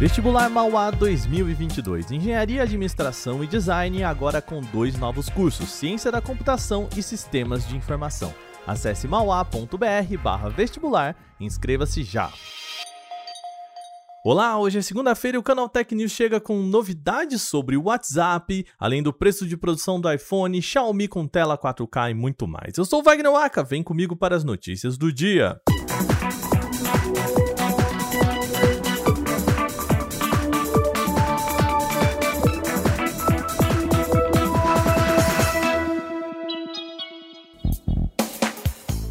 Vestibular Mauá 2022. Engenharia, Administração e Design agora com dois novos cursos: Ciência da Computação e Sistemas de Informação. Acesse mauá.br/vestibular e inscreva-se já. Olá, hoje é segunda-feira e o Canal Tech News chega com novidades sobre o WhatsApp, além do preço de produção do iPhone, Xiaomi com tela 4K e muito mais. Eu sou o Wagner Waka, vem comigo para as notícias do dia.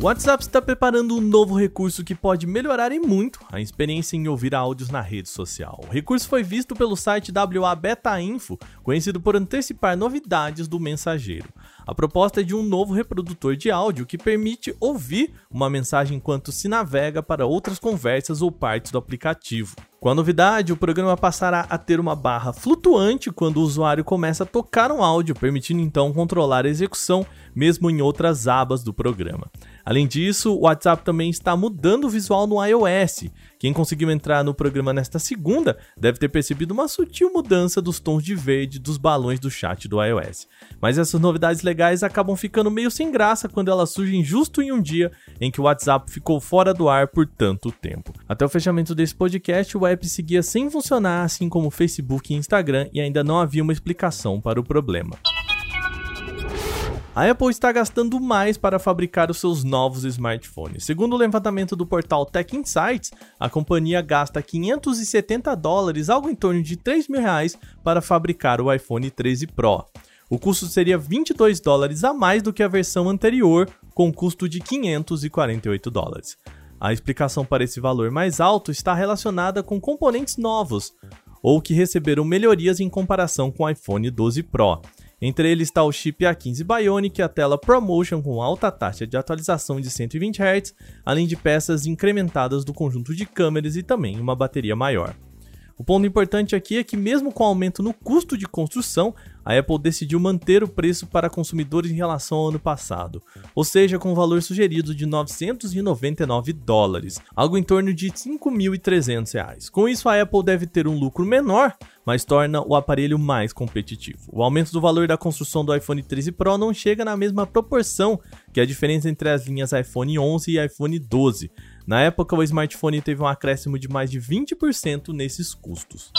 O WhatsApp está preparando um novo recurso que pode melhorar em muito a experiência em ouvir áudios na rede social. O recurso foi visto pelo site WA Beta Info, conhecido por antecipar novidades do mensageiro. A proposta é de um novo reprodutor de áudio que permite ouvir uma mensagem enquanto se navega para outras conversas ou partes do aplicativo. Com a novidade, o programa passará a ter uma barra flutuante quando o usuário começa a tocar um áudio, permitindo então controlar a execução mesmo em outras abas do programa. Além disso, o WhatsApp também está mudando o visual no iOS. Quem conseguiu entrar no programa nesta segunda deve ter percebido uma sutil mudança dos tons de verde dos balões do chat do iOS. Mas essas novidades legais acabam ficando meio sem graça quando elas surgem justo em um dia em que o WhatsApp ficou fora do ar por tanto tempo. Até o fechamento desse podcast, o app seguia sem funcionar, assim como o Facebook e Instagram, e ainda não havia uma explicação para o problema. A Apple está gastando mais para fabricar os seus novos smartphones. Segundo o levantamento do portal Tech Insights, a companhia gasta 570 dólares, algo em torno de 3 mil reais, para fabricar o iPhone 13 Pro. O custo seria 22 dólares a mais do que a versão anterior, com custo de 548 dólares. A explicação para esse valor mais alto está relacionada com componentes novos, ou que receberam melhorias em comparação com o iPhone 12 Pro. Entre eles está o chip A15 Bionic a tela ProMotion com alta taxa de atualização de 120 Hz, além de peças incrementadas do conjunto de câmeras e também uma bateria maior. O ponto importante aqui é que, mesmo com o aumento no custo de construção, a Apple decidiu manter o preço para consumidores em relação ao ano passado, ou seja, com o valor sugerido de 999 dólares, algo em torno de 5.300 reais. Com isso, a Apple deve ter um lucro menor, mas torna o aparelho mais competitivo. O aumento do valor da construção do iPhone 13 Pro não chega na mesma proporção que a diferença entre as linhas iPhone 11 e iPhone 12. Na época, o smartphone teve um acréscimo de mais de 20% nesses custos.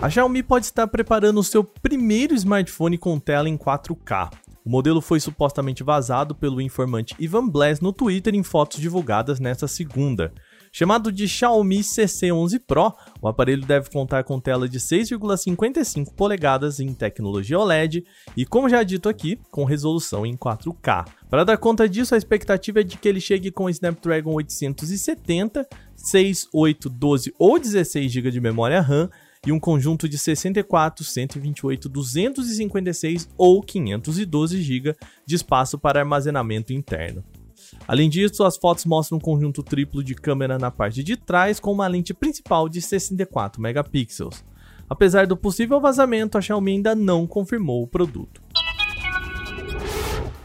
A Xiaomi pode estar preparando o seu primeiro smartphone com tela em 4K. O modelo foi supostamente vazado pelo informante Ivan Blass no Twitter em fotos divulgadas nesta segunda. Chamado de Xiaomi CC11 Pro, o aparelho deve contar com tela de 6,55 polegadas em tecnologia OLED e, como já dito aqui, com resolução em 4K. Para dar conta disso, a expectativa é de que ele chegue com Snapdragon 870, 6, 8, 12 ou 16 GB de memória RAM e um conjunto de 64, 128, 256 ou 512 GB de espaço para armazenamento interno. Além disso, as fotos mostram um conjunto triplo de câmera na parte de trás com uma lente principal de 64 megapixels. Apesar do possível vazamento, a Xiaomi ainda não confirmou o produto.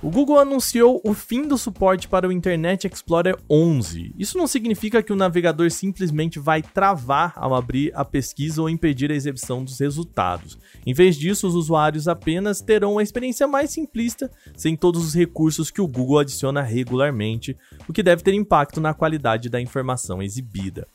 O Google anunciou o fim do suporte para o Internet Explorer 11. Isso não significa que o navegador simplesmente vai travar ao abrir a pesquisa ou impedir a exibição dos resultados. Em vez disso, os usuários apenas terão uma experiência mais simplista, sem todos os recursos que o Google adiciona regularmente, o que deve ter impacto na qualidade da informação exibida.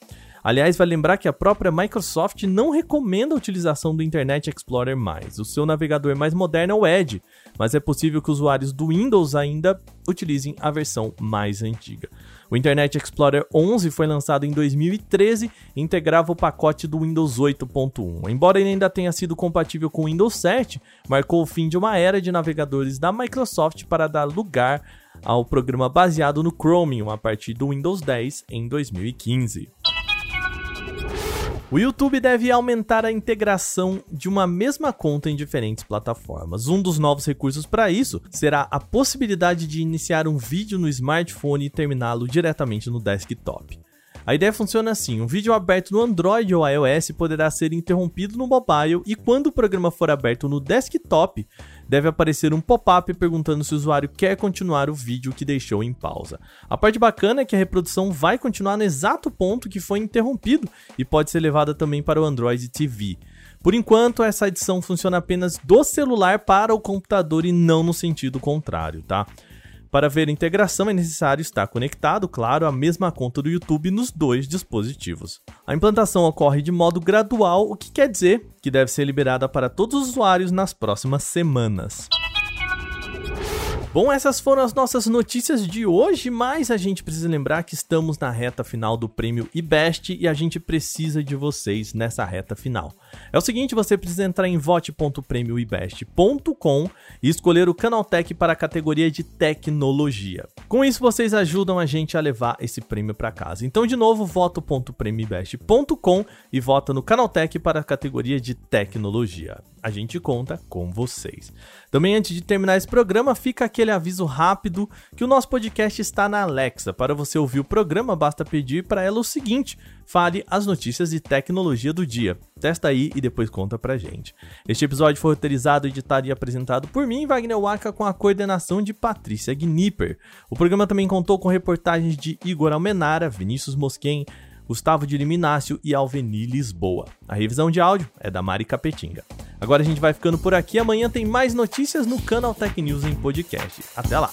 Aliás, vai lembrar que a própria Microsoft não recomenda a utilização do Internet Explorer mais. O seu navegador mais moderno é o Edge, mas é possível que usuários do Windows ainda utilizem a versão mais antiga. O Internet Explorer 11 foi lançado em 2013 e integrava o pacote do Windows 8.1. Embora ele ainda tenha sido compatível com o Windows 7, marcou o fim de uma era de navegadores da Microsoft para dar lugar ao programa baseado no Chromium a partir do Windows 10 em 2015. O YouTube deve aumentar a integração de uma mesma conta em diferentes plataformas. Um dos novos recursos para isso será a possibilidade de iniciar um vídeo no smartphone e terminá-lo diretamente no desktop. A ideia funciona assim: um vídeo aberto no Android ou iOS poderá ser interrompido no mobile e quando o programa for aberto no desktop, deve aparecer um pop-up perguntando se o usuário quer continuar o vídeo que deixou em pausa. A parte bacana é que a reprodução vai continuar no exato ponto que foi interrompido e pode ser levada também para o Android TV. Por enquanto, essa edição funciona apenas do celular para o computador e não no sentido contrário, tá? Para ver a integração é necessário estar conectado, claro, à mesma conta do YouTube nos dois dispositivos. A implantação ocorre de modo gradual, o que quer dizer que deve ser liberada para todos os usuários nas próximas semanas. Bom, essas foram as nossas notícias de hoje, mas a gente precisa lembrar que estamos na reta final do prêmio IBEST e a gente precisa de vocês nessa reta final. É o seguinte, você precisa entrar em vote.prêmioibest.com e escolher o Canaltech para a categoria de tecnologia. Com isso, vocês ajudam a gente a levar esse prêmio para casa. Então, de novo, voto.prêmioibest.com e vota no Canaltech para a categoria de tecnologia. A gente conta com vocês. Também antes de terminar esse programa, fica aquele aviso rápido que o nosso podcast está na Alexa. Para você ouvir o programa, basta pedir para ela o seguinte: fale as notícias de tecnologia do dia. Testa aí e depois conta pra gente. Este episódio foi roteirizado, editado e apresentado por mim, Wagner Waka, com a coordenação de Patrícia Gnipper. O programa também contou com reportagens de Igor Almenara, Vinícius Mosquen, Gustavo de Liminácio e Alveni Lisboa. A revisão de áudio é da Mari Capetinga. Agora a gente vai ficando por aqui. Amanhã tem mais notícias no canal Tech News em podcast. Até lá!